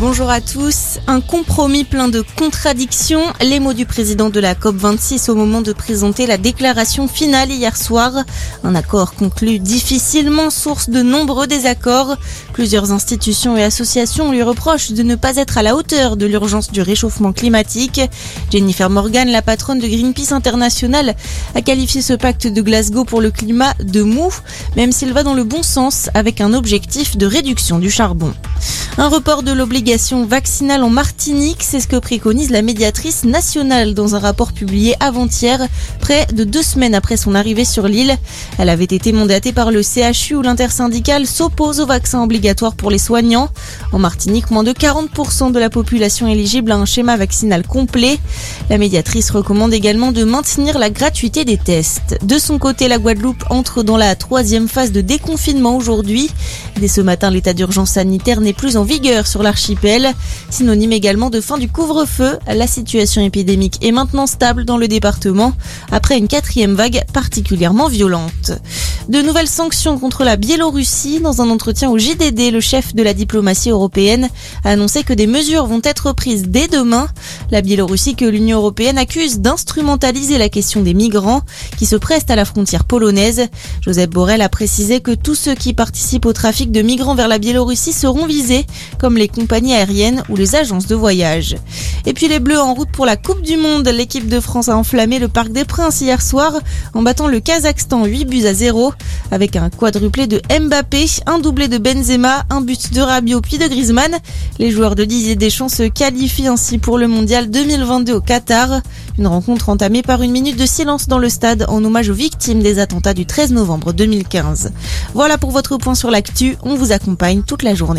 bonjour à tous. Un compromis plein de contradictions. Les mots du président de la COP26 au moment de présenter la déclaration finale hier soir. Un accord conclu difficilement, source de nombreux désaccords. Plusieurs institutions et associations lui reprochent de ne pas être à la hauteur de l'urgence du réchauffement climatique. Jennifer Morgan, la patronne de Greenpeace International, a qualifié ce pacte de Glasgow pour le climat de mou, même s'il va dans le bon sens avec un objectif de réduction du charbon. Un report de l'obligation vaccinale en Martinique, c'est ce que préconise la médiatrice nationale dans un rapport publié avant-hier, près de deux semaines après son arrivée sur l'île. Elle avait été mandatée par le CHU où l'intersyndicale s'oppose au vaccin obligatoire pour les soignants. En Martinique, moins de 40% de la population éligible à un schéma vaccinal complet. La médiatrice recommande également de maintenir la gratuité des tests. De son côté, la Guadeloupe entre dans la troisième phase de déconfinement aujourd'hui. Dès ce matin, l'état d'urgence sanitaire n'est plus en vigueur sur l'archipel. Synonyme également de fin du couvre-feu, la situation épidémique est maintenant stable dans le département après une quatrième vague particulièrement violente. De nouvelles sanctions contre la Biélorussie. Dans un entretien au JDD, le chef de la diplomatie européenne a annoncé que des mesures vont être prises dès demain. La Biélorussie que l'Union européenne accuse d'instrumentaliser la question des migrants qui se prestent à la frontière polonaise. Joseph Borrell a précisé que tous ceux qui participent au trafic de migrants vers la Biélorussie seront visés, comme les compagnies aériennes ou les agences de voyage. Et puis les Bleus en route pour la Coupe du Monde. L'équipe de France a enflammé le Parc des Princes hier soir en battant le Kazakhstan 8 buts à 0 avec un quadruplé de Mbappé, un doublé de Benzema, un but de Rabiot puis de Griezmann. Les joueurs de Didier Deschamps se qualifient ainsi pour le mondial 2022 au Qatar. Une rencontre entamée par une minute de silence dans le stade en hommage aux victimes des attentats du 13 novembre 2015. Voilà pour votre point sur l'actu. On vous accompagne toute la journée.